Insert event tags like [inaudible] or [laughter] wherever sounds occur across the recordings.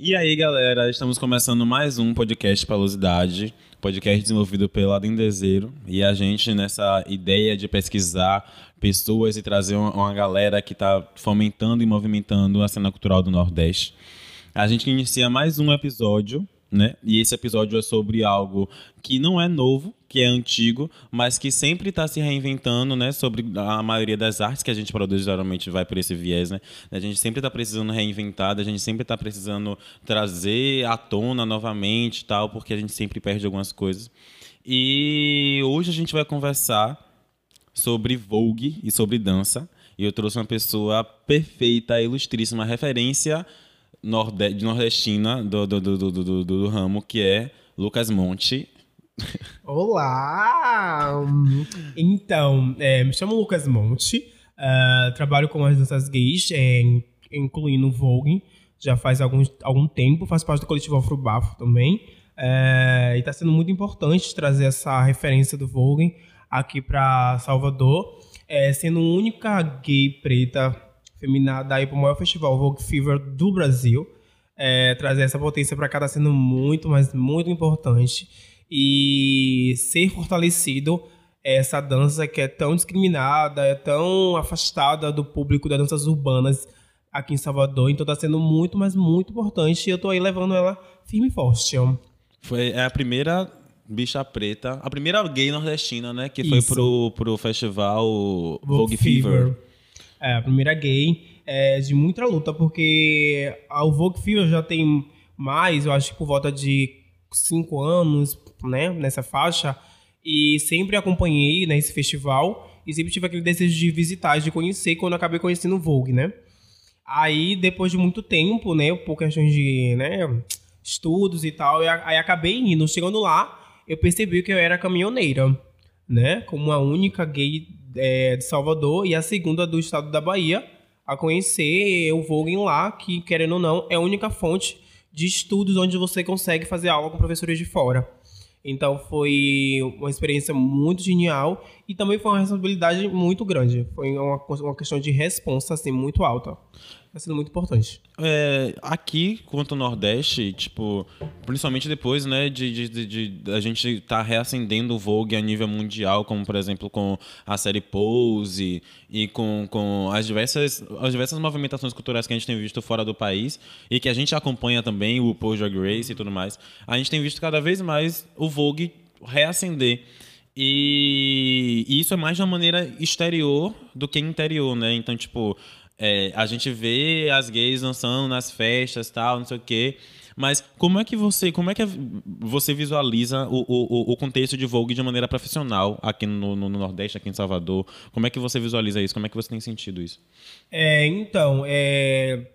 E aí, galera, estamos começando mais um podcast Palosidade, podcast desenvolvido pelo Adendezeiro. E a gente, nessa ideia de pesquisar pessoas e trazer uma galera que está fomentando e movimentando a cena cultural do Nordeste, a gente inicia mais um episódio né? E esse episódio é sobre algo que não é novo, que é antigo, mas que sempre está se reinventando, né? Sobre a maioria das artes que a gente produz geralmente vai por esse viés, né? A gente sempre está precisando reinventar, a gente sempre está precisando trazer à tona novamente, tal, porque a gente sempre perde algumas coisas. E hoje a gente vai conversar sobre Vogue e sobre dança. E eu trouxe uma pessoa perfeita, ilustríssima, referência norde de nordestina do, do, do, do, do, do ramo, que é Lucas Monte. Olá! Então, é, me chamo Lucas Monte, uh, trabalho com as danças gays, é, incluindo o Vogue, já faz algum, algum tempo, faz parte do coletivo Afrobafo também. É, e está sendo muito importante trazer essa referência do Vogue aqui para Salvador, é, sendo a única gay preta feminada aí para o maior festival Vogue Fever do Brasil. É, trazer essa potência para cá está sendo muito, mas muito importante. E ser fortalecido essa dança que é tão discriminada, é tão afastada do público das danças urbanas aqui em Salvador. Então está sendo muito, mas muito importante. E eu estou aí levando ela firme e forte. Foi é a primeira bicha preta, a primeira gay nordestina, né? Que Isso. foi pro, pro festival Vogue, Vogue Fever. Fever. É, a primeira gay é de muita luta, porque o Vogue Fever já tem mais, eu acho que por volta de cinco anos, né, nessa faixa, e sempre acompanhei né, festival e sempre tive aquele desejo de visitar, de conhecer, quando acabei conhecendo o Vogue, né. Aí, depois de muito tempo, né, por questões de, né, estudos e tal, aí acabei indo. Chegando lá, eu percebi que eu era caminhoneira, né, como a única gay é, de Salvador e a segunda do estado da Bahia a conhecer o Vogue lá, que, querendo ou não, é a única fonte de estudos onde você consegue fazer aula com professores de fora. Então foi uma experiência muito genial e também foi uma responsabilidade muito grande. Foi uma, uma questão de responsa assim, muito alta está sendo muito importante. É, aqui, quanto ao Nordeste, tipo, principalmente depois, né, de, de, de, de a gente estar tá reacendendo o Vogue a nível mundial, como por exemplo com a série Pose e com, com as, diversas, as diversas movimentações culturais que a gente tem visto fora do país e que a gente acompanha também, o Paul Drag Race e tudo mais, a gente tem visto cada vez mais o Vogue reacender. E, e isso é mais de uma maneira exterior do que interior, né? Então, tipo, é, a gente vê as gays dançando nas festas, tal, não sei o quê. Mas como é que você, como é que você visualiza o, o, o contexto de Vogue de maneira profissional aqui no, no, Nordeste, aqui em Salvador? Como é que você visualiza isso? Como é que você tem sentido isso? É, então, é,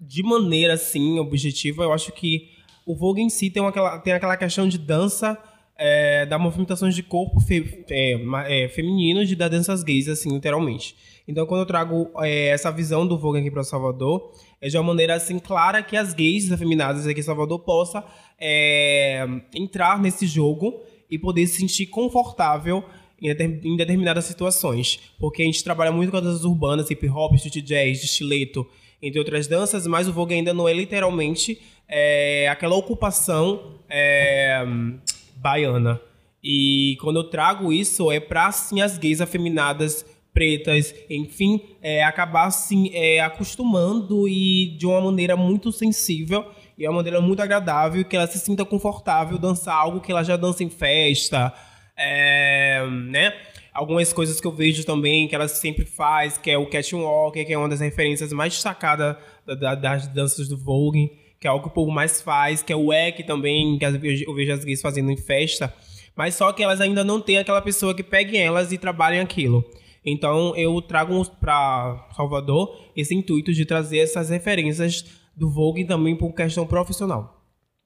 de maneira assim, objetiva, eu acho que o Vogue em si tem, aquela, tem aquela questão de dança é, da movimentações de corpo fe, é, é, feminino de das danças gays, assim, literalmente. Então, quando eu trago é, essa visão do Vogue aqui para Salvador, é de uma maneira assim clara que as gays afeminadas aqui em Salvador possam é, entrar nesse jogo e poder se sentir confortável em, determinadas situações. Porque a gente trabalha muito com as danças urbanas, hip hop, street jazz, estileto, entre outras danças, mas o Vogue ainda não é literalmente é, aquela ocupação baiana. E quando eu trago isso, é para assim, as gays afeminadas pretas, enfim, é, acabar assim, é, acostumando e de uma maneira muito sensível e uma maneira muito agradável, que ela se sinta confortável dançar algo que ela já dança em festa, é, né? Algumas coisas que eu vejo também que ela sempre faz, que é o catwalk, que é uma das referências mais destacadas da, da, das danças do Vogue, que é algo que o povo mais faz, que é o EC também, que eu vejo as gays fazendo em festa, mas só que elas ainda não têm aquela pessoa que pegue elas e trabalhe aquilo. Então eu trago para Salvador esse intuito de trazer essas referências do Vogue também por questão profissional.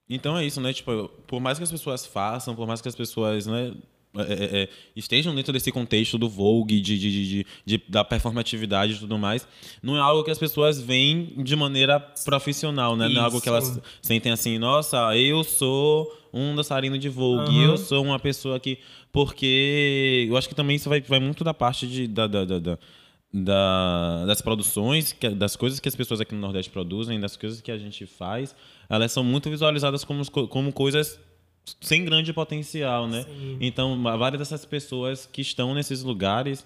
Então é isso, né? Tipo, por mais que as pessoas façam, por mais que as pessoas, né, é, é, é estejam dentro desse contexto do Vogue, de, de, de, da performatividade e tudo mais, não é algo que as pessoas veem de maneira profissional, né? Não é algo que elas sentem assim, nossa, eu sou um dançarino de Vogue, uhum. eu sou uma pessoa que porque eu acho que também isso vai, vai muito da parte de, da, da, da, da, das produções, das coisas que as pessoas aqui no Nordeste produzem, das coisas que a gente faz, elas são muito visualizadas como, como coisas sem grande potencial, né? Sim. Então, várias dessas pessoas que estão nesses lugares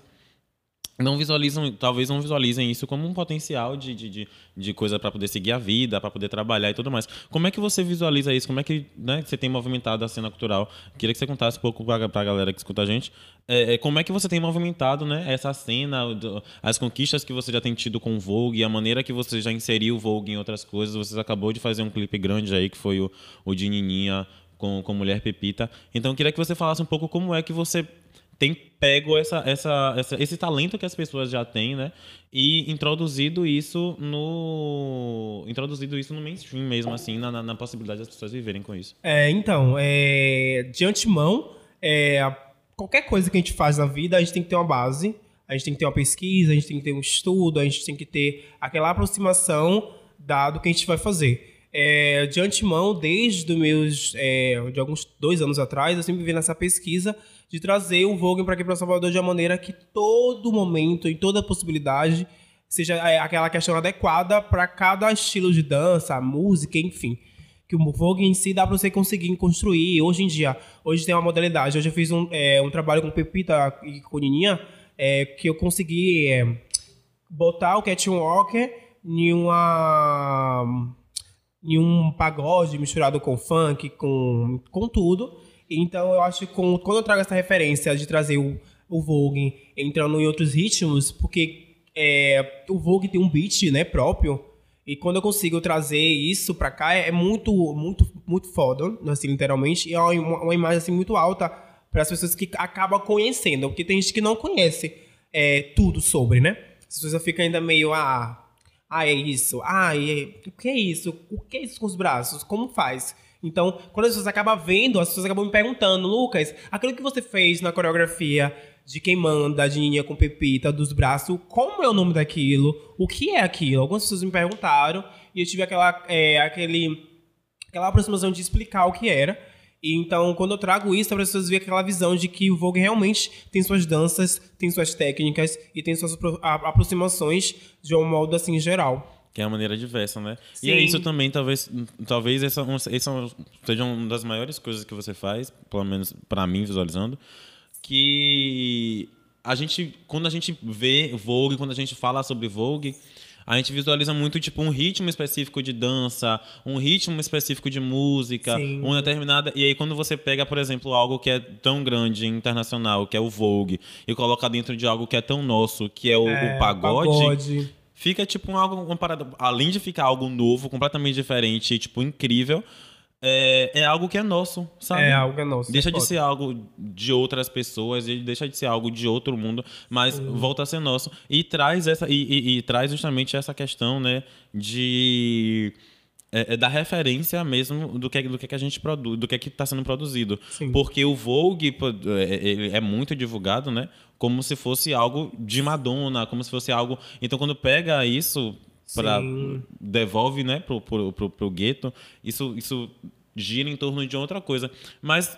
não visualizam, talvez não visualizem isso como um potencial de, de, de, de coisa para poder seguir a vida, para poder trabalhar e tudo mais. Como é que você visualiza isso? Como é que né, você tem movimentado a cena cultural? Queria que você contasse um pouco para a galera que escuta a gente. É, é, como é que você tem movimentado né, essa cena, as conquistas que você já tem tido com o Vogue, a maneira que você já inseriu o Vogue em outras coisas. Você acabou de fazer um clipe grande aí, que foi o, o de Nininha com, com Mulher Pepita. Então, eu queria que você falasse um pouco como é que você tem pego essa, essa, essa, esse talento que as pessoas já têm, né? E introduzido isso no. Introduzido isso no mainstream mesmo, assim, na, na possibilidade das pessoas viverem com isso. É, então, é, de antemão, é, qualquer coisa que a gente faz na vida, a gente tem que ter uma base, a gente tem que ter uma pesquisa, a gente tem que ter um estudo, a gente tem que ter aquela aproximação dado que a gente vai fazer. É, de antemão, desde meus, é, de alguns dois anos atrás, eu sempre vi nessa pesquisa de trazer o Vogue para aqui para Salvador de uma maneira que todo momento, em toda possibilidade, seja é, aquela questão adequada para cada estilo de dança, música, enfim. Que o Vogue em si dá para você conseguir construir. Hoje em dia, hoje tem uma modalidade. Hoje eu fiz um, é, um trabalho com Pepita e com Nininha, é, que eu consegui é, botar o Catwalker em uma em um pagode misturado com funk, com, com tudo. Então eu acho que com, quando eu trago essa referência de trazer o, o Vogue entrando em outros ritmos, porque é, o Vogue tem um beat né, próprio, e quando eu consigo trazer isso pra cá, é muito, muito, muito foda, assim, literalmente, e é uma, uma imagem assim, muito alta para as pessoas que acabam conhecendo, porque tem gente que não conhece é, tudo sobre, né? As pessoas ficam ainda meio, ah, ah, é isso, ah, é, o que é isso? O que é isso com os braços? Como faz? Então, quando as pessoas acabam vendo, as pessoas acabam me perguntando, Lucas, aquilo que você fez na coreografia de quem manda, de Ninha com Pepita, dos braços, como é o nome daquilo? O que é aquilo? Algumas pessoas me perguntaram e eu tive aquela, é, aquele, aquela aproximação de explicar o que era. E então, quando eu trago isso, as pessoas veem aquela visão de que o Vogue realmente tem suas danças, tem suas técnicas e tem suas aproximações de um modo assim geral. Que é uma maneira diversa, né? Sim. E é isso também, talvez, talvez essa, essa seja uma das maiores coisas que você faz, pelo menos para mim, visualizando, que a gente, quando a gente vê Vogue, quando a gente fala sobre Vogue, a gente visualiza muito tipo um ritmo específico de dança, um ritmo específico de música, Sim. uma determinada. E aí quando você pega, por exemplo, algo que é tão grande internacional, que é o Vogue, e coloca dentro de algo que é tão nosso, que é o, é, o pagode, pagode fica tipo um, algo uma parada, além de ficar algo novo, completamente diferente, tipo incrível, é, é algo que é nosso, sabe? É algo que é nosso. Deixa de ser algo de outras pessoas, deixa de ser algo de outro mundo, mas uhum. volta a ser nosso e traz essa e, e, e traz justamente essa questão, né, de é, é da referência mesmo do que, do que a gente produz, do que está sendo produzido. Sim. Porque o Vogue é, é muito divulgado, né? Como se fosse algo de Madonna, como se fosse algo. Então, quando pega isso para devolve, né, pro, pro, pro, pro gueto, isso, isso gira em torno de outra coisa. Mas,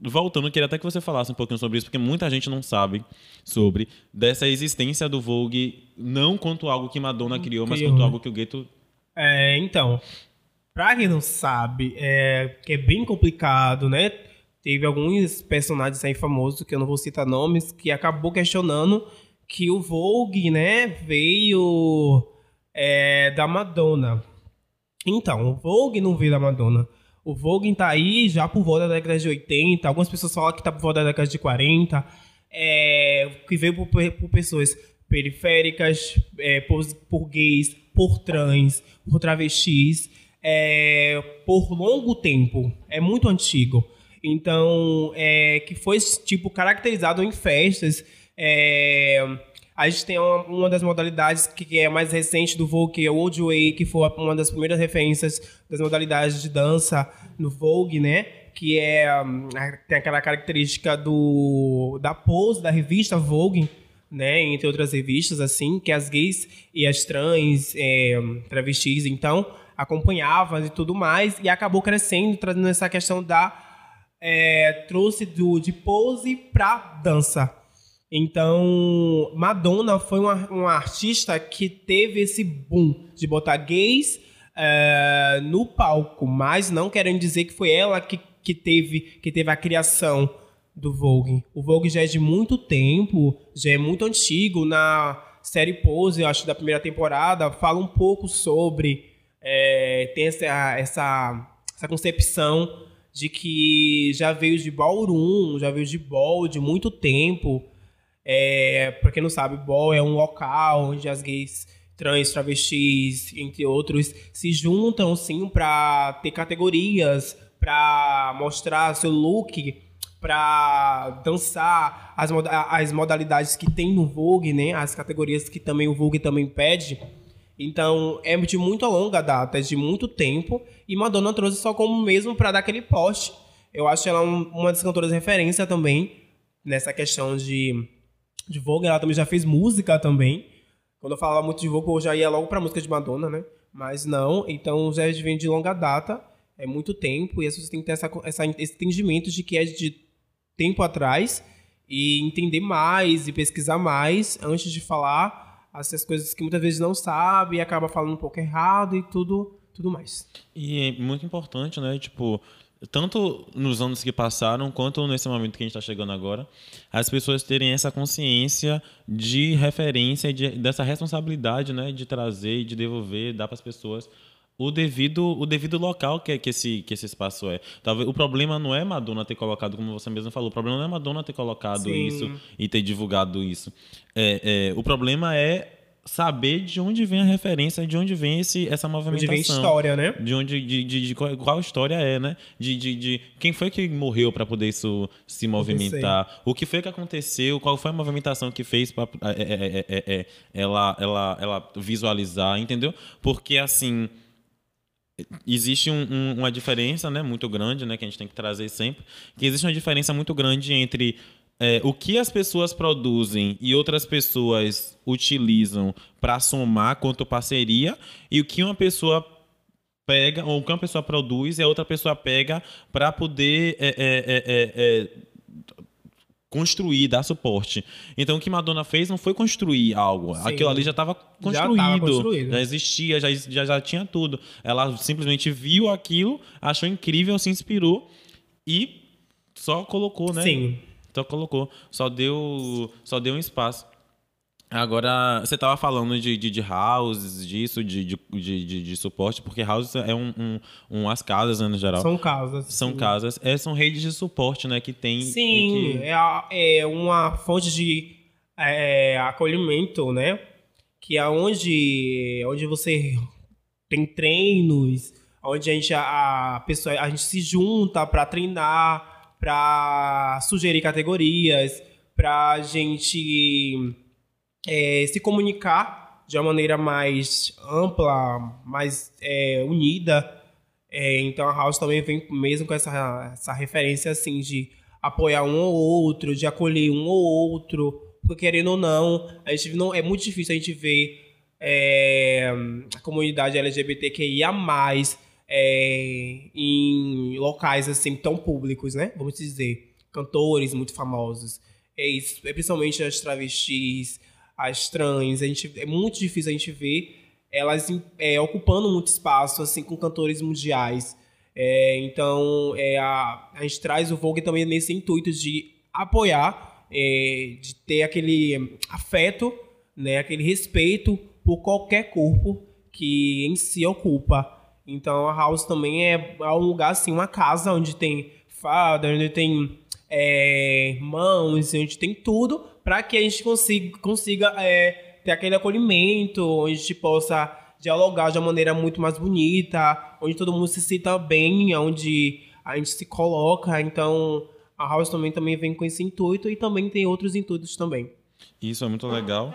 voltando, eu queria até que você falasse um pouquinho sobre isso, porque muita gente não sabe sobre dessa existência do Vogue, não quanto algo que Madonna criou, mas quanto algo que o gueto é, então, pra quem não sabe, é, que é bem complicado, né? Teve alguns personagens aí famosos, que eu não vou citar nomes, que acabou questionando que o Vogue, né, veio é, da Madonna. Então, o Vogue não veio da Madonna. O Vogue tá aí já por volta da década de 80. Algumas pessoas falam que tá por volta da década de 40. É, que veio por, por pessoas periféricas, é, por, por gays, por trans, por travestis, é, por longo tempo. É muito antigo. Então, é, que foi tipo caracterizado em festas. A gente tem uma, uma, das modalidades que é mais recente do Vogue, que é o Old Way, que foi uma das primeiras referências das modalidades de dança no Vogue, né? Que é tem aquela característica do da pose da revista Vogue, né, entre outras revistas, assim, que as gays e as trans, é, travestis, então, acompanhavam e tudo mais, e acabou crescendo, trazendo essa questão da... É, trouxe do, de pose para dança. Então, Madonna foi uma, uma artista que teve esse boom de botar gays é, no palco, mas não querendo dizer que foi ela que, que, teve, que teve a criação do Vogue. O Vogue já é de muito tempo, já é muito antigo. Na série Pose, eu acho, da primeira temporada, fala um pouco sobre. É, tem essa, essa, essa concepção de que já veio de ballroom, já veio de ball de muito tempo. É, pra quem não sabe, ball é um local onde as gays trans, travestis, entre outros, se juntam, sim, para ter categorias, para mostrar seu look, para dançar as, as modalidades que tem no Vogue, né? As categorias que também o Vogue também pede. Então, é de muito longa data, é de muito tempo. E Madonna trouxe só como mesmo para dar aquele poste. Eu acho ela uma das cantoras de referência também nessa questão de, de Vogue. Ela também já fez música também. Quando eu falava muito de Vogue, eu já ia logo pra música de Madonna, né? Mas não, então já vem de longa data, é muito tempo, e as pessoas têm que ter essa, essa, esse entendimento de que é de tempo atrás, e entender mais e pesquisar mais antes de falar essas coisas que muitas vezes não sabe e acaba falando um pouco errado e tudo, tudo mais. E é muito importante, né? Tipo, tanto nos anos que passaram, quanto nesse momento que a gente está chegando agora, as pessoas terem essa consciência de referência, de, dessa responsabilidade né, de trazer e de devolver, dar para as pessoas o devido, o devido local que, que, esse, que esse espaço é. Talvez, o problema não é Madonna ter colocado, como você mesmo falou, o problema não é Madonna ter colocado Sim. isso e ter divulgado isso. É, é, o problema é saber de onde vem a referência, de onde vem esse, essa movimentação. De onde vem história, né? De onde, de, de, de qual, qual, história é, né? De, de, de quem foi que morreu para poder isso se movimentar? O que foi que aconteceu? Qual foi a movimentação que fez para é, é, é, é, ela, ela, ela visualizar, entendeu? Porque assim existe um, um, uma diferença, né, muito grande, né, que a gente tem que trazer sempre, que existe uma diferença muito grande entre é, o que as pessoas produzem e outras pessoas utilizam para somar quanto parceria e o que uma pessoa pega ou o que uma pessoa produz e a outra pessoa pega para poder é, é, é, é, construir, dar suporte. Então o que Madonna fez não foi construir algo. Sim. Aquilo ali já estava construído, já, construído. já existia, já, já, já tinha tudo. Ela simplesmente viu aquilo, achou incrível, se inspirou e só colocou, né? Sim. Então colocou. Só deu, só deu um espaço. Agora, você estava falando de, de, de houses, disso, de, de, de, de, suporte, porque houses é um, um, um, as casas, né, no geral. São casas. São sim. casas. É, são redes de suporte, né, que tem... Sim, que... É, é uma fonte de é, acolhimento, né, que é onde, onde você tem treinos, onde a gente, a, a pessoa, a gente se junta para treinar, para sugerir categorias, para a gente é, se comunicar de uma maneira mais ampla, mais é, unida. É, então a House também vem mesmo com essa, essa referência assim de apoiar um ou outro, de acolher um ou outro, porque querendo ou não, a gente não é muito difícil a gente ver é, a comunidade LGBTQIA+, é, em locais assim tão públicos, né? Vamos dizer, cantores muito famosos, é isso, é principalmente as travestis, as trans, a gente é muito difícil a gente ver elas é, ocupando muito espaço assim com cantores mundiais. É, então é, a, a gente traz o Vogue também nesse intuito de apoiar, é, de ter aquele afeto, né, aquele respeito por qualquer corpo que em si ocupa então a house também é, é um lugar assim, uma casa onde tem fada, onde tem é, mãos, onde tem tudo para que a gente consiga, consiga é, ter aquele acolhimento, onde a gente possa dialogar de uma maneira muito mais bonita, onde todo mundo se sinta bem, onde a gente se coloca. Então a house também, também vem com esse intuito e também tem outros intuitos também. Isso é muito legal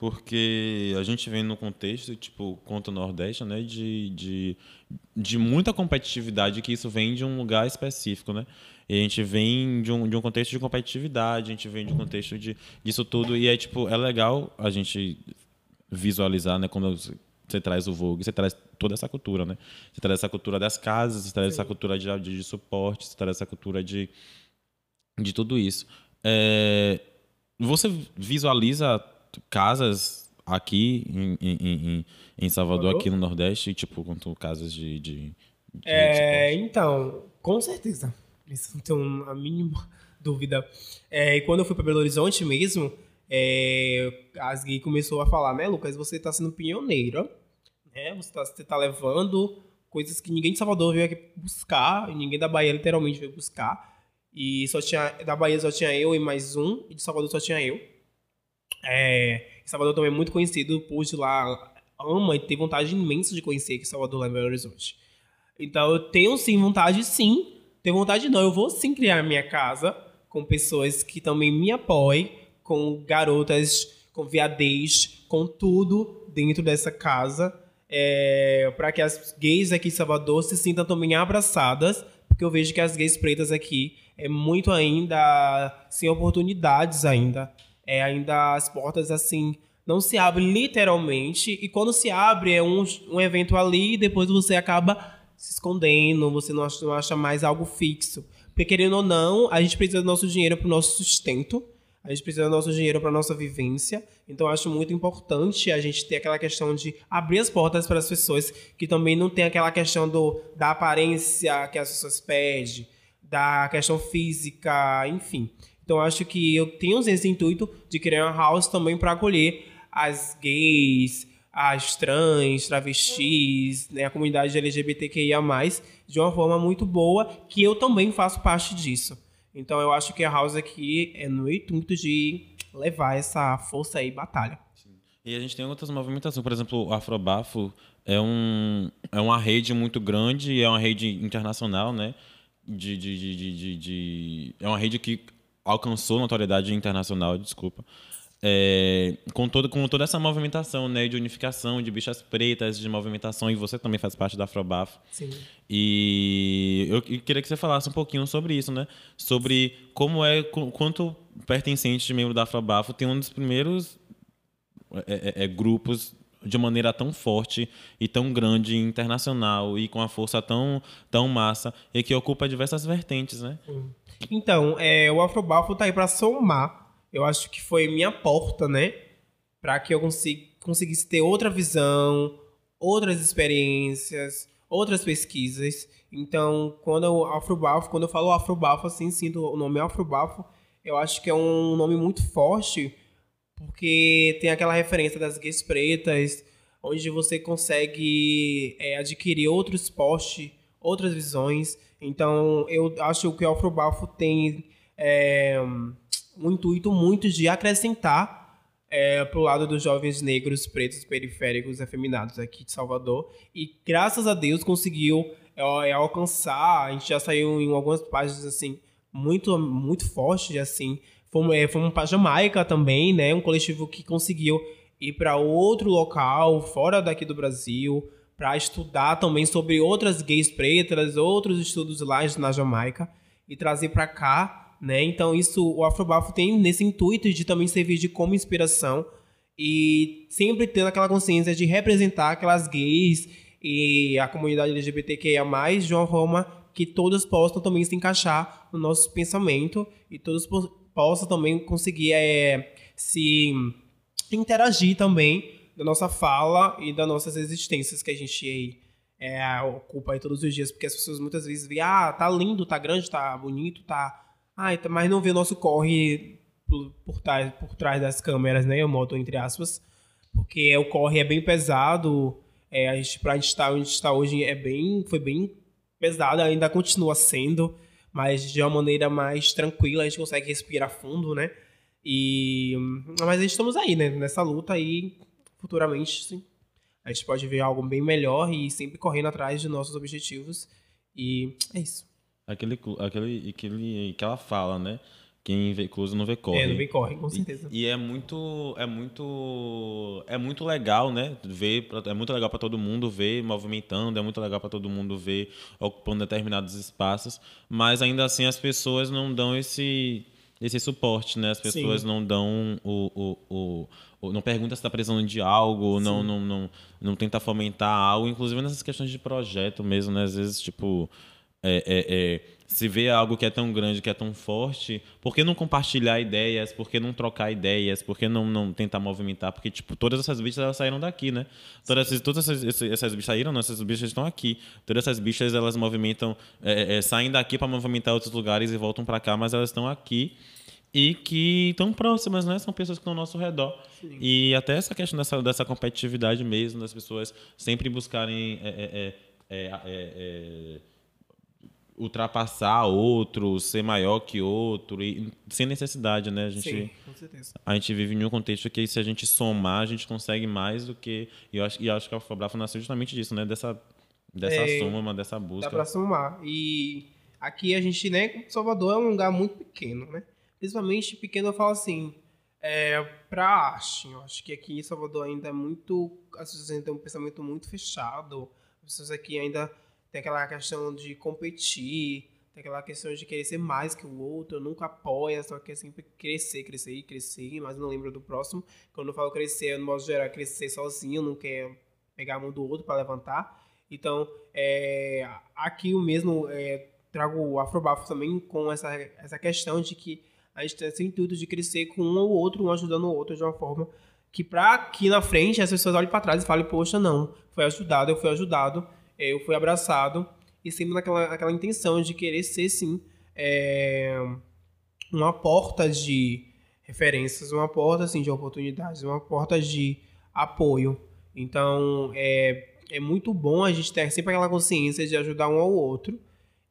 porque a gente vem no contexto, tipo, conta Nordeste, né, de, de, de muita competitividade, que isso vem de um lugar específico, né? E a gente vem de um, de um contexto de competitividade, a gente vem de um contexto de, disso tudo, e é, tipo, é legal a gente visualizar, né, quando você traz o Vogue, você traz toda essa cultura, né? Você traz essa cultura das casas, você traz Sim. essa cultura de, de, de, suporte, você traz essa cultura de, de tudo isso. É, você visualiza casas aqui em, em, em, Salvador, aqui no Nordeste, tipo, quanto casas de. de, de É, então, com certeza. Isso não tenho a mínima dúvida. É, e quando eu fui para Belo Horizonte mesmo, é, as gays começou a falar, né, Lucas, você está sendo pioneira, né? Você está você tá levando coisas que ninguém de Salvador veio aqui buscar, e ninguém da Bahia literalmente veio buscar. E só tinha, da Bahia só tinha eu e mais um, e de Salvador só tinha eu. É, Salvador também é muito conhecido, por de lá ama e tem vontade imensa de conhecer aqui Salvador lá em Belo Horizonte. Então eu tenho sim vontade, sim. Tenho vontade não, eu vou sim criar minha casa com pessoas que também me apoiem, com garotas, com viadez, com tudo dentro dessa casa. É, para que as gays aqui em Salvador se sintam também abraçadas, porque eu vejo que as gays pretas aqui é muito ainda sem oportunidades ainda. É ainda as portas assim não se abrem literalmente e quando se abre é um, um evento ali e depois você acaba se escondendo, você não acha, não acha mais algo fixo. Porque querendo ou não, a gente precisa do nosso dinheiro para o nosso sustento, a gente precisa do nosso dinheiro para nossa vivência. Então acho muito importante a gente ter aquela questão de abrir as portas para as pessoas que também não tem aquela questão do, da aparência que as pessoas pedem, da questão física, enfim. Então eu acho que eu tenho esse intuito de criar uma house também para acolher as gays, as trans, travestis, né, a comunidade LGBTQIA+, de uma forma muito boa, que eu também faço parte disso. Então eu acho que a House aqui é no intuito de levar essa força aí, batalha. E a gente tem outras movimentações, por exemplo, o Afrobafo é, um, é uma rede muito grande, é uma rede internacional, né? De, de, de, de, de- de- é uma rede que alcançou notoriedade internacional, desculpa. É, com, todo, com toda essa movimentação né, de unificação, de bichas pretas, de movimentação, e você também faz parte da Afrobafo. Sim. E eu queria que você falasse um pouquinho sobre isso, né? Sobre como é, qu- quanto pertencente de membro da Afrobafo tem um dos primeiros é, é, é, grupos de maneira tão forte e tão grande, internacional e com a força tão, tão massa e que ocupa diversas vertentes, né? Então, é, o Afrobafo tá aí pra somar. Eu acho que foi minha porta, né? Pra que eu consi- conseguisse ter outra visão, outras experiências, outras pesquisas. Então, quando eu Afrobafo, quando eu falo Afrobafo, assim, sinto o nome Afrobafo, eu acho que é um nome muito forte, porque tem aquela referência das gays pretas, onde você consegue é, adquirir outro esporte, outras visões. Então, eu acho que o Afrobafo tem é, um intuito muito de acrescentar é, pro lado dos jovens negros, pretos, periféricos, afeminados aqui de Salvador. E graças a Deus conseguiu é, é, alcançar. A gente já saiu em algumas páginas assim muito muito forte assim. Fomos, é, fomos para Jamaica também, né? Um coletivo que conseguiu ir para outro local fora daqui do Brasil para estudar também sobre outras gays pretas, outros estudos lá na Jamaica e trazer para cá, né? Então isso o Afrobafo tem nesse intuito de também servir de como inspiração e sempre tendo aquela consciência de representar aquelas gays e a comunidade LGBTQIA+, de uma forma que todos possam também se encaixar no nosso pensamento e todos po- possam também conseguir é, se interagir também da nossa fala e das nossas existências que a gente é, ocupa aí todos os dias, porque as pessoas muitas vezes veem, ah, tá lindo, tá grande, tá bonito, tá... Tá- mas não vê o nosso corre por, por, trás, por trás das câmeras, né? Eu moto entre aspas, porque o corre é bem pesado, é, a gente, pra gente estar onde a gente está hoje é bem, foi bem pesado, ainda continua sendo, mas de uma maneira mais tranquila, a gente consegue respirar fundo, né? E, mas estamos aí, né? Nessa luta aí, futuramente, sim, a gente pode ver algo bem melhor e sempre correndo atrás de nossos objetivos. E é isso. Aquele, aquele, aquele, aquela fala, né? Quem vê incluso não vê corre. É, não vem corre, com certeza. E, e é muito, é muito, é muito legal, né? Ver, é muito legal para todo mundo ver movimentando, é muito legal para todo mundo ver ocupando determinados espaços, mas ainda assim as pessoas não dão esse, esse suporte, né? As pessoas Sim. não dão o, o, o- não pergunta se está precisando de algo, não, não, não, não tenta fomentar algo, inclusive nessas questões de projeto mesmo, né? Às vezes tipo é, é, é, se vê algo que é tão grande, que é tão forte, por que não compartilhar ideias? Por que não trocar ideias? Por que não, não tentar movimentar? Porque, tipo, todas essas bichas elas saíram daqui, né? Todas, essas, todas essas, essas bichas saíram, não, essas bichas estão aqui. Todas essas bichas elas movimentam, é, é, saem daqui para movimentar outros lugares e voltam para cá, mas elas estão aqui e que estão próximas, né? São pessoas que estão ao nosso redor. Sim. E até essa questão dessa, dessa competitividade mesmo, das pessoas sempre buscarem. É, é, ultrapassar outro, ser maior que outro, e sem necessidade, né? A gente, Sim, com certeza. A gente vive em um contexto que se a gente somar, a gente consegue mais do que. E eu acho, e eu acho que a Fabrafo nasceu justamente disso, né? Dessa, dessa é, soma, dessa busca. Dá pra somar. E aqui a gente, né? Salvador é um lugar muito pequeno, né? Principalmente pequeno, eu falo assim. É, pra arte, eu acho que aqui em Salvador ainda é muito. As pessoas ainda têm um pensamento muito fechado. As pessoas aqui ainda tem aquela questão de competir, tem aquela questão de querer ser mais que o outro, nunca apoia, só quer sempre crescer, crescer e crescer, mas não lembro do próximo. Quando eu falo crescer, eu não posso gerar crescer sozinho, não quer pegar a mão do outro para levantar. Então, é, aqui o mesmo, é, trago o Afrobafo também com essa, essa questão de que a gente tem esse intuito de crescer com um ou outro, um ajudando o outro de uma forma que para aqui na frente as pessoas olhem para trás e falem, poxa, não, foi ajudado, eu fui ajudado, eu fui abraçado e sempre naquela, naquela intenção de querer ser, sim, é, uma porta de referências, uma porta, assim, de oportunidades, uma porta de apoio. Então, é, é muito bom a gente ter sempre aquela consciência de ajudar um ao outro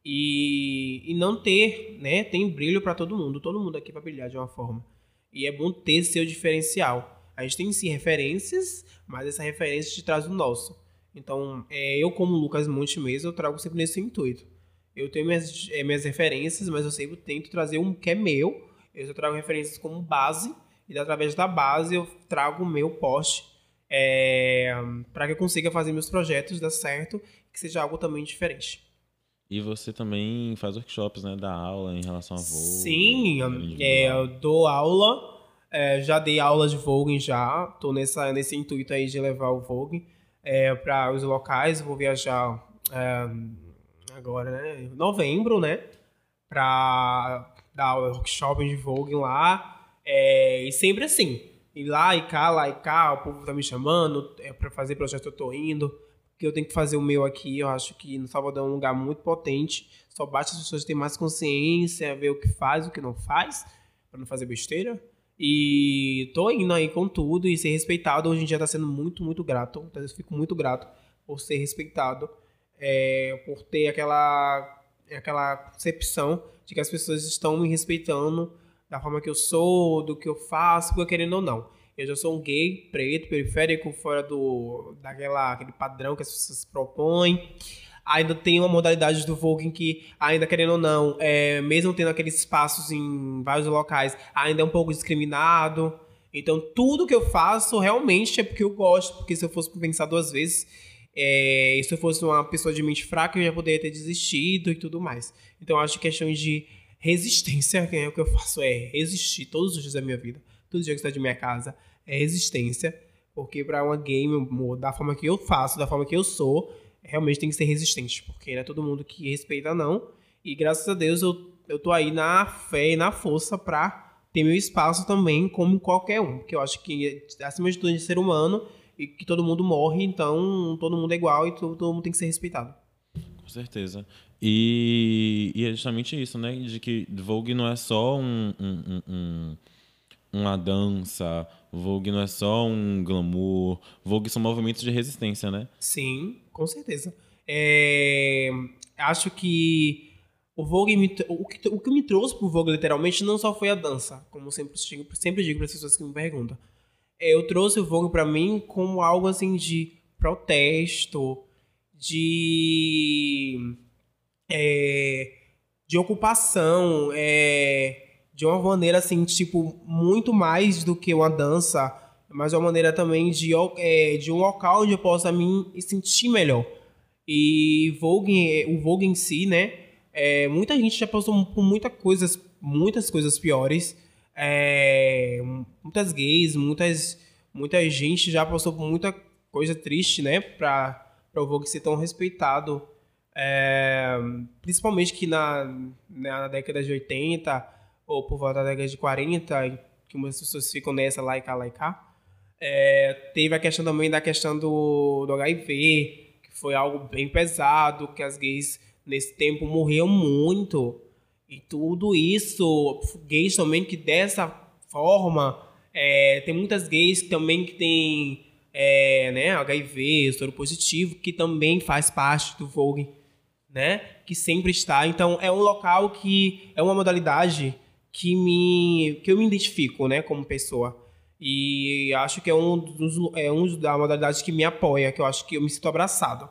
e, e não ter, né, tem brilho para todo mundo, todo mundo aqui para brilhar de uma forma. E é bom ter seu diferencial. A gente tem sim referências, mas essa referência te traz o nosso. Então, é, eu como Lucas Monte mesmo, eu trago sempre nesse intuito. Eu tenho minhas, é, minhas referências, mas eu sempre tento trazer um que é meu. Eu só trago referências como base, e através da base eu trago o meu post é, para que eu consiga fazer meus projetos dar certo, que seja algo também diferente. E você também faz workshops, né? Dá aula em relação a Vogue? Sim, é, eu dou aula. É, já dei aula de Vogue já. Tô nessa, nesse intuito aí de levar o Vogue é, para os locais. Vou viajar é, agora, né? Novembro, né? Para dar o workshop de Vogue lá. É, e sempre assim. Ir lá e cá, lá e cá, o povo tá me chamando, é, para fazer projeto eu tô indo. Porque eu tenho que fazer o meu aqui. Eu acho que no Salvador é um lugar muito potente. Só basta as pessoas terem mais consciência, ver o que faz, o que não faz, para não fazer besteira. E tô indo aí com tudo e ser respeitado. Hoje em dia tá sendo muito, muito grato. Então, eu fico muito grato por ser respeitado, é, por ter aquela, aquela concepção de que as pessoas estão me respeitando da forma que eu sou, do que eu faço, querendo ou não. Eu já sou um gay, preto, periférico, fora do daquela, aquele padrão que as pessoas propõem ainda tem uma modalidade do Vogue que, ainda querendo ou não, é, mesmo tendo aqueles espaços em vários locais, ainda é um pouco discriminado. Então, tudo que eu faço realmente é porque eu gosto, porque se eu fosse pensar duas vezes, é, se eu fosse uma pessoa de mente fraca, eu já poderia ter desistido e tudo mais. Então, acho que questão de resistência, que é o que eu faço, é resistir todos os dias da minha vida, os dias que está de minha casa, é resistência. Porque para uma game, da forma que eu faço, da forma que eu sou, realmente tem que ser resistente, porque não é todo mundo que respeita, não. E graças a Deus eu, eu tô aí na fé e na força pra ter meu espaço também, como qualquer um. Porque eu acho que, acima de tudo, é ser humano e que todo mundo morre, então todo mundo é igual e todo, todo mundo tem que ser respeitado. Com certeza. E, e, é justamente isso, né? De que Vogue não é só um, um, um, uma dança, Vogue não é só um glamour, Vogue são movimentos de resistência, né? Sim, com certeza. É, acho que o Vogue me, o, que, o que me trouxe pro Vogue literalmente não só foi a dança, como sempre digo, sempre digo para as pessoas que me perguntam. É, eu trouxe o Vogue para mim como algo assim de protesto, de é, de ocupação, é, de uma maneira assim, tipo, muito mais do que uma dança mas uma maneira também de, é, de um local onde eu possa me sentir melhor. E Vogue, o Vogue em si, né? É, muita gente já passou por muitas coisas, muitas coisas piores. É, muitas gays, muitas, muita gente já passou por muita coisa triste, né? Pra, pra o Vogue ser tão respeitado É, principalmente que na, na década de 80 ou por volta da década de 40, que muitas pessoas ficam nessa lá e cá, lá e cá, é, teve a questão também da questão do, do HIV, que foi algo bem pesado, que as gays nesse tempo morriam muito. E tudo isso, gays também que dessa forma, é, tem muitas gays também que tem é, né, HIV, soro positivo, que também faz parte do Vogue, né? Que sempre está. Então é um local que é uma modalidade que me que eu me identifico, né, como pessoa. E acho que é um dos é um da modalidades que me apoia, que eu acho que eu me sinto abraçado.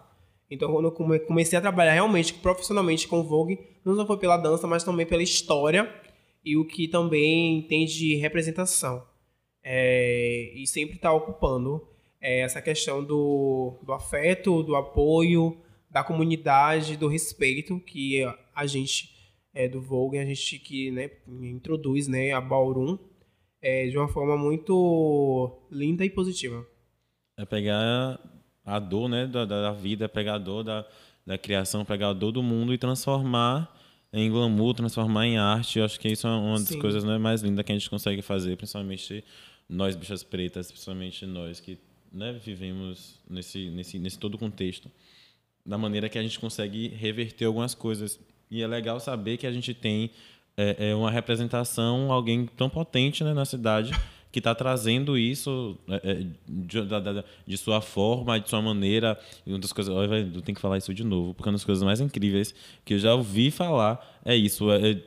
Então, quando eu comecei a trabalhar realmente profissionalmente com Vogue, não só foi pela dança, mas também pela história e o que também tem de representação. É, e sempre está ocupando é, essa questão do, do afeto, do apoio, da comunidade, do respeito que a gente é, do Vogue, a gente que né, introduz né, a Ballroom é, de uma forma muito linda e positiva. É pegar a dor né, da, da vida, é pegar a dor da, da criação, pegar a dor do mundo e transformar em glamour, transformar em arte. Eu acho que isso é uma das Sim. coisas né, mais lindas que a gente consegue fazer, principalmente nós, bichas pretas, principalmente nós que né, vivemos nesse, nesse, nesse todo contexto, da maneira que a gente consegue reverter algumas coisas. E é legal saber que a gente tem é, é uma representação, alguém tão potente né, na cidade que está trazendo isso é, é de, de, de, sua forma, de sua maneira. E uma das coisas, eu tenho que falar isso de novo, porque uma das coisas mais incríveis que eu já ouvi falar é isso. É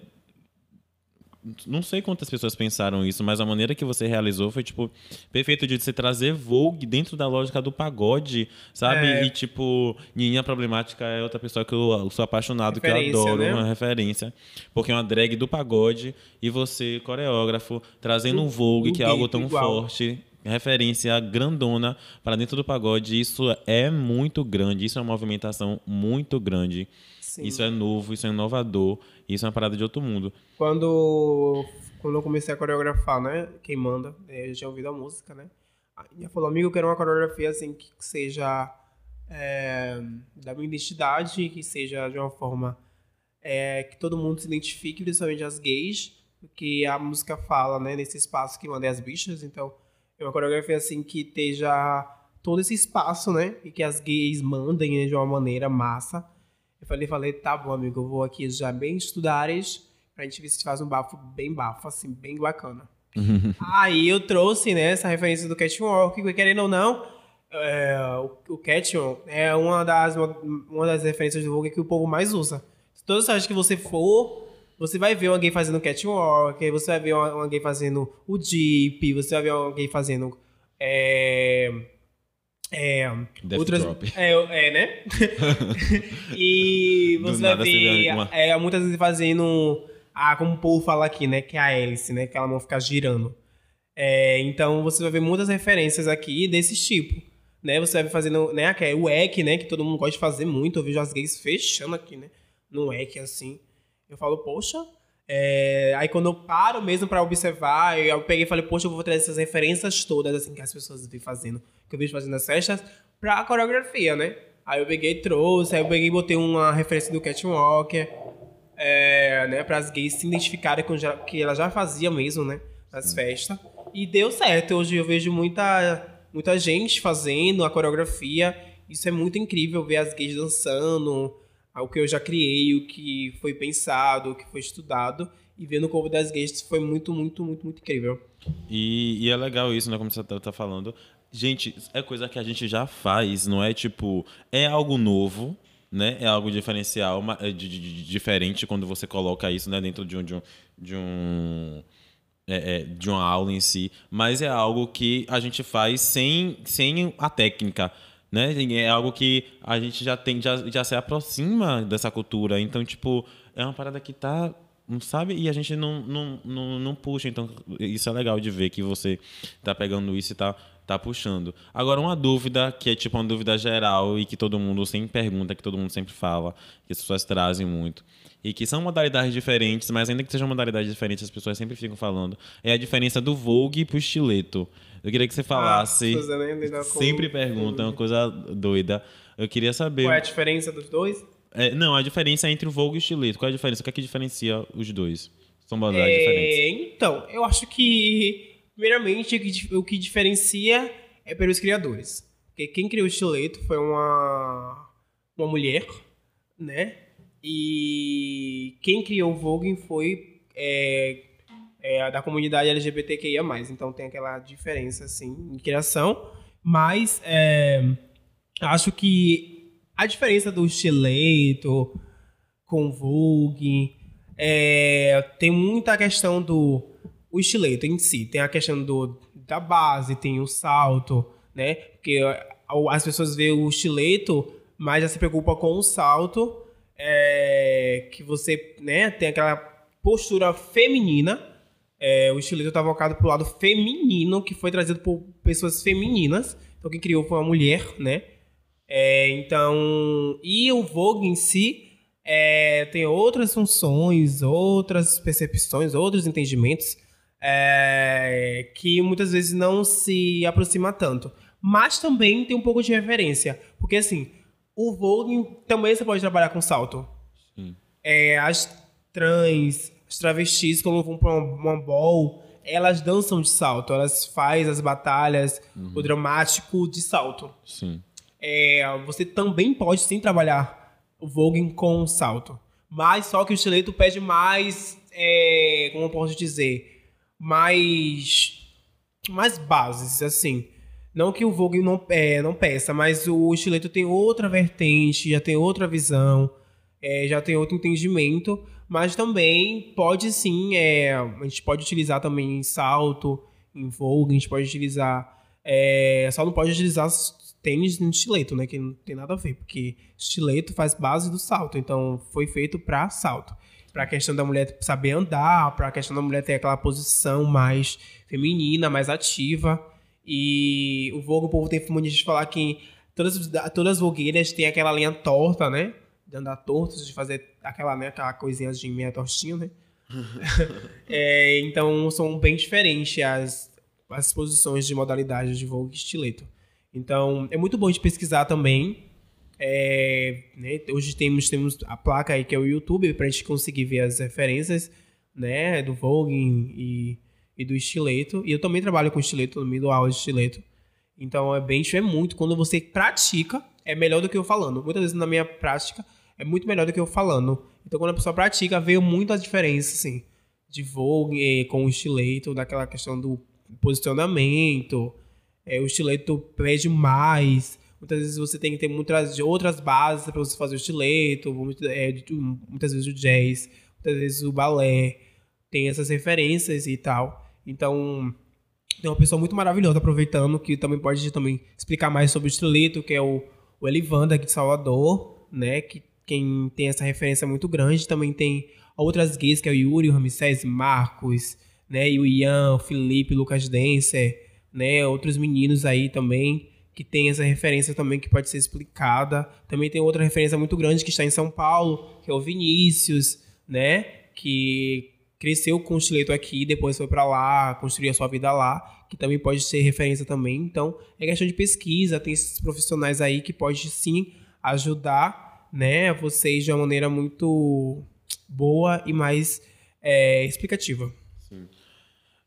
não sei quantas pessoas pensaram isso, mas a maneira que você realizou foi, tipo, perfeito de você trazer Vogue dentro da lógica do pagode, sabe? É. E, tipo, Ninha Problemática é outra pessoa que eu sou apaixonado, que eu adoro, né? uma referência. Porque é uma drag do pagode e você, coreógrafo, trazendo do, um Vogue, que é algo tão igual. forte referência grandona para dentro do pagode. Isso é muito grande, isso é uma movimentação muito grande. Sim. Isso é novo, isso é inovador, isso é uma parada de outro mundo. Quando, quando eu comecei a coreografar, né? Quem manda, eu já tinha ouvido a música, né? Aí falou, amigo, eu quero uma coreografia assim que seja é, da minha identidade, que seja de uma forma é, que todo mundo se identifique, principalmente as gays, porque a música fala, né, nesse espaço que mandei as bichas, então é uma coreografia assim que esteja todo esse espaço, né, e que as gays mandem né, de uma maneira massa, eu falei, falei, tá bom, amigo, eu vou aqui já bem estudares pra gente ver se faz um bafo bem bafo, assim, bem bacana. [laughs] Aí eu trouxe, né, essa referência do catwalk, querendo ou não, é, o, o catwalk é uma das, uma das referências do Vogue que o povo mais usa. Todas as que você for, você vai ver alguém fazendo catwalk, você vai ver alguém fazendo o jeep, você vai ver alguém fazendo... É, é, Death outras, Drop. É, é né? [laughs] e você vai ver uma... é, muitas vezes fazendo, ah, como o povo fala aqui, né? Que é a hélice, né? Que ela não fica girando. É, então você vai ver muitas referências aqui desse tipo. Né? Você vai ver fazendo, né? É o EC, né? Que todo mundo gosta de fazer muito. Eu vejo as gays fechando aqui, né? No EC, assim. Eu falo, poxa, é, aí quando eu paro mesmo para observar, eu peguei e falei, poxa, eu vou trazer essas referências todas, assim, que as pessoas vêm fazendo, que eu vejo fazendo as festas, pra coreografia, né? Aí eu peguei e trouxe, aí eu peguei e botei uma referência do Catwalker, é, né, para as gays se identificarem com já, que ela já fazia mesmo, né, nas festas. E deu certo, hoje eu vejo muita, muita gente fazendo a coreografia, isso é muito incrível ver as gays dançando, o que eu já criei, o que foi pensado, o que foi estudado. E ver no Corpo das Gays foi muito, muito, muito, muito incrível. E, e é legal isso, né? Como você tá, tá falando. Gente, é coisa que a gente já faz, não é tipo. É algo novo, né? É algo diferencial, é de, de, de, diferente quando você coloca isso né, dentro de um. De um, de, um é, é, de uma aula em si, mas é algo que a gente faz sem, sem a técnica né? É algo que a gente já tem, já, já se aproxima dessa cultura. Então, tipo, é uma parada que tá, não sabe? E a gente não, não, não, não puxa. Então, isso é legal de ver que você tá pegando isso e tá, tá puxando. Agora, uma dúvida que é tipo uma dúvida geral e que todo mundo sempre pergunta, que todo mundo sempre fala, que as pessoas trazem muito. E que são modalidades diferentes, mas ainda que sejam modalidades diferentes, as pessoas sempre ficam falando. É a diferença do Vogue pro estileto. Eu queria que você falasse. Ah, sempre pergunta, é uma coisa doida. Eu queria saber. Qual é a diferença dos dois? É, não, a diferença é entre o Vogue e o estileto. Qual é a diferença? O que é que diferencia os dois? São modalidades diferentes. É, então, eu acho que, primeiramente, o que, o que diferencia é pelos criadores. Porque quem criou o estileto foi uma, uma mulher, né? E quem criou o Vogue foi é, é, da comunidade LGBTQIA+. Então tem aquela diferença, assim, em criação. Mas é, acho que a diferença do estileto com Vogue é, tem muita questão do o estileto em si. Tem a questão do, da base, tem o salto, né? Porque as pessoas veem o estileto, mas já se preocupa com o salto, é, que você né, tem aquela postura feminina. É, o estileto está voltado para o lado feminino, que foi trazido por pessoas femininas. Então, quem criou foi uma mulher, né? É, então, e o Vogue em si é, tem outras funções, outras percepções, outros entendimentos é, que muitas vezes não se aproxima tanto. Mas também tem um pouco de referência. Porque, assim, o Vogue também você pode trabalhar com salto. Sim. É, as trans, as travestis, quando vão para uma, uma ball, elas dançam de salto. Elas fazem as batalhas, uhum. o dramático de salto. Sim. É, você também pode sim trabalhar o Vogue com salto. Mas só que o estileto pede mais, é, como eu posso dizer, mais, mais bases, assim. Não que o Vogue não, é, não peça, mas o estileto tem outra vertente, já tem outra visão, é, já tem outro entendimento, mas também pode sim, é, a gente pode utilizar também em salto, em Vogue, a gente pode utilizar. É, só não pode utilizar tênis no estileto, né? Que não tem nada a ver, porque estileto faz base do salto, então foi feito para salto. Para a questão da mulher saber andar, para a questão da mulher ter aquela posição mais feminina, mais ativa. E o Vogue, o povo tem mania de falar que todas, todas as vogueiras têm aquela linha torta, né? De andar torto, de fazer aquela, né, aquela coisinha de meia tortinha, né? [laughs] é, então são bem diferentes as, as posições de modalidades de Vogue e estileto. Então é muito bom de pesquisar também. É, né, hoje temos, temos a placa aí que é o YouTube para a gente conseguir ver as referências né, do Vogue e e do estileto. E eu também trabalho com estileto, no meio do aula de estileto. Então é bem, é muito. Quando você pratica, é melhor do que eu falando. Muitas vezes na minha prática é muito melhor do que eu falando. Então quando a pessoa pratica, veio muito a diferença, assim, de vogue com o estileto, daquela questão do posicionamento. É, o estileto pede mais. Muitas vezes você tem que ter muitas outras bases para você fazer o estileto. É, muitas vezes o jazz, muitas vezes o balé. Tem essas referências e tal. Então, tem uma pessoa muito maravilhosa aproveitando, que também pode também explicar mais sobre o estileto, que é o, o Elivanda aqui de Salvador, né? Que quem tem essa referência muito grande. Também tem outras gays, que é o Yuri, o Ramsés, Marcos, né? E o Ian, o Felipe, o Lucas Denser, né? Outros meninos aí também que tem essa referência também que pode ser explicada. Também tem outra referência muito grande que está em São Paulo, que é o Vinícius, né? Que cresceu com o estileto aqui, depois foi para lá, construiu a sua vida lá, que também pode ser referência também. Então, é questão de pesquisa, tem esses profissionais aí que pode sim ajudar, né, vocês de uma maneira muito boa e mais é, explicativa. Sim.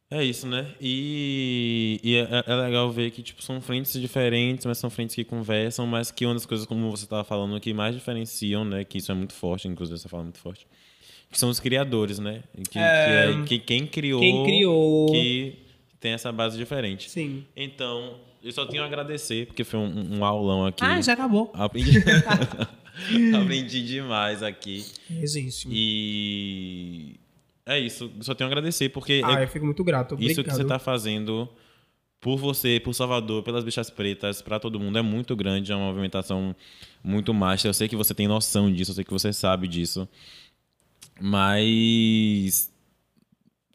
É isso, né? E, e é, é, legal ver que tipo, são frentes diferentes, mas são frentes que conversam, mas que uma das coisas, como você estava falando, que mais diferenciam, né? Que isso é muito forte, inclusive você fala muito forte, que são os criadores, né? Que, é, que, é, que quem criou, quem criou que tem essa base diferente. Sim. Então, eu só tenho a agradecer, porque foi um, um aulão aqui. Ah, já acabou. [laughs] [laughs] [laughs] Aprendi, demais aqui. Existe. E é isso, só tenho a agradecer, porque. Ah, é eu fico muito grato. Obrigado. Isso que você está fazendo por você, por Salvador, pelas bichas pretas, para todo mundo é muito grande, é uma movimentação muito massa. Eu sei que você tem noção disso, eu sei que você sabe disso. Mas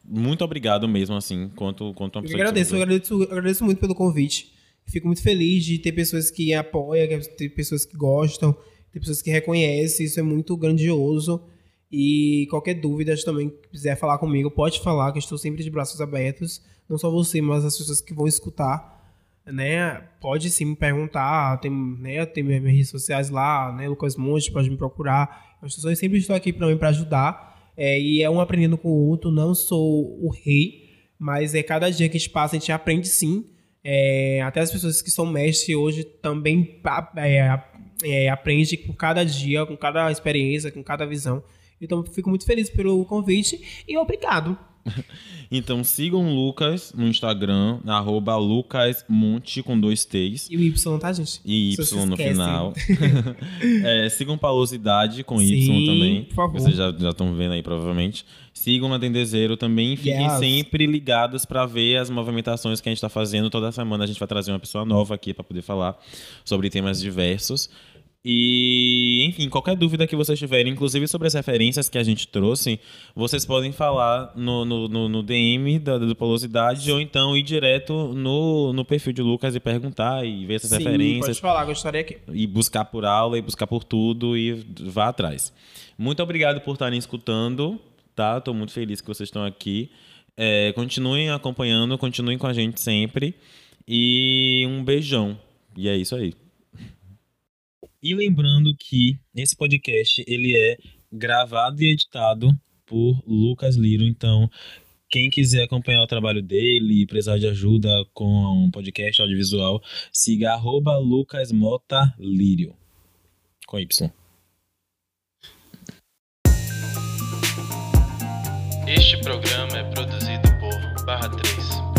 muito obrigado mesmo, assim, quanto, quanto uma pessoa. Eu agradeço, eu agradeço, eu agradeço muito pelo convite. Fico muito feliz de ter pessoas que apoiam, ter pessoas que gostam, ter pessoas que reconhecem. Isso é muito grandioso. E qualquer dúvida também quiser falar comigo, pode falar, que estou sempre de braços abertos. Não só você, mas as pessoas que vão escutar né, pode sim me perguntar, tem, né, tem minhas redes sociais lá, né, Lucas Monte, pode me procurar. Eu sempre estou aqui para para ajudar. É, e é um aprendendo com o outro, não sou o rei, mas é cada dia que a gente passa, a gente aprende sim. É, até as pessoas que são mestres hoje também é, é, aprendem com cada dia, com cada experiência, com cada visão. Então, fico muito feliz pelo convite e obrigado. [laughs] então sigam o Lucas no Instagram, arroba lucasmonte com dois T's. E o Y, tá, gente? E Y no final. [laughs] [laughs] é, sigam Palosidade com Sim, Y também. Por favor. Vocês já estão vendo aí, provavelmente. Sigam na Dendezeiro também. Fiquem yes. sempre ligados para ver as movimentações que a gente está fazendo. Toda semana a gente vai trazer uma pessoa nova aqui para poder falar sobre temas diversos. E, enfim, qualquer dúvida que vocês tiverem, inclusive sobre as referências que a gente trouxe, vocês podem falar no, no, no, no DM da Dupolosidade ou então ir direto no, no perfil de Lucas e perguntar e ver essas Sim, referências. Pode falar, gostaria aqui. E buscar por aula e buscar por tudo e vá atrás. Muito obrigado por estarem escutando, tá? Estou muito feliz que vocês estão aqui. É, continuem acompanhando, continuem com a gente sempre. E um beijão. E é isso aí. E lembrando que esse podcast ele é gravado e editado por Lucas Liro, então quem quiser acompanhar o trabalho dele e precisar de ajuda com um podcast audiovisual, siga arroba Lucas Mota Lírio. Com Y. Este programa é produzido por Barra 3.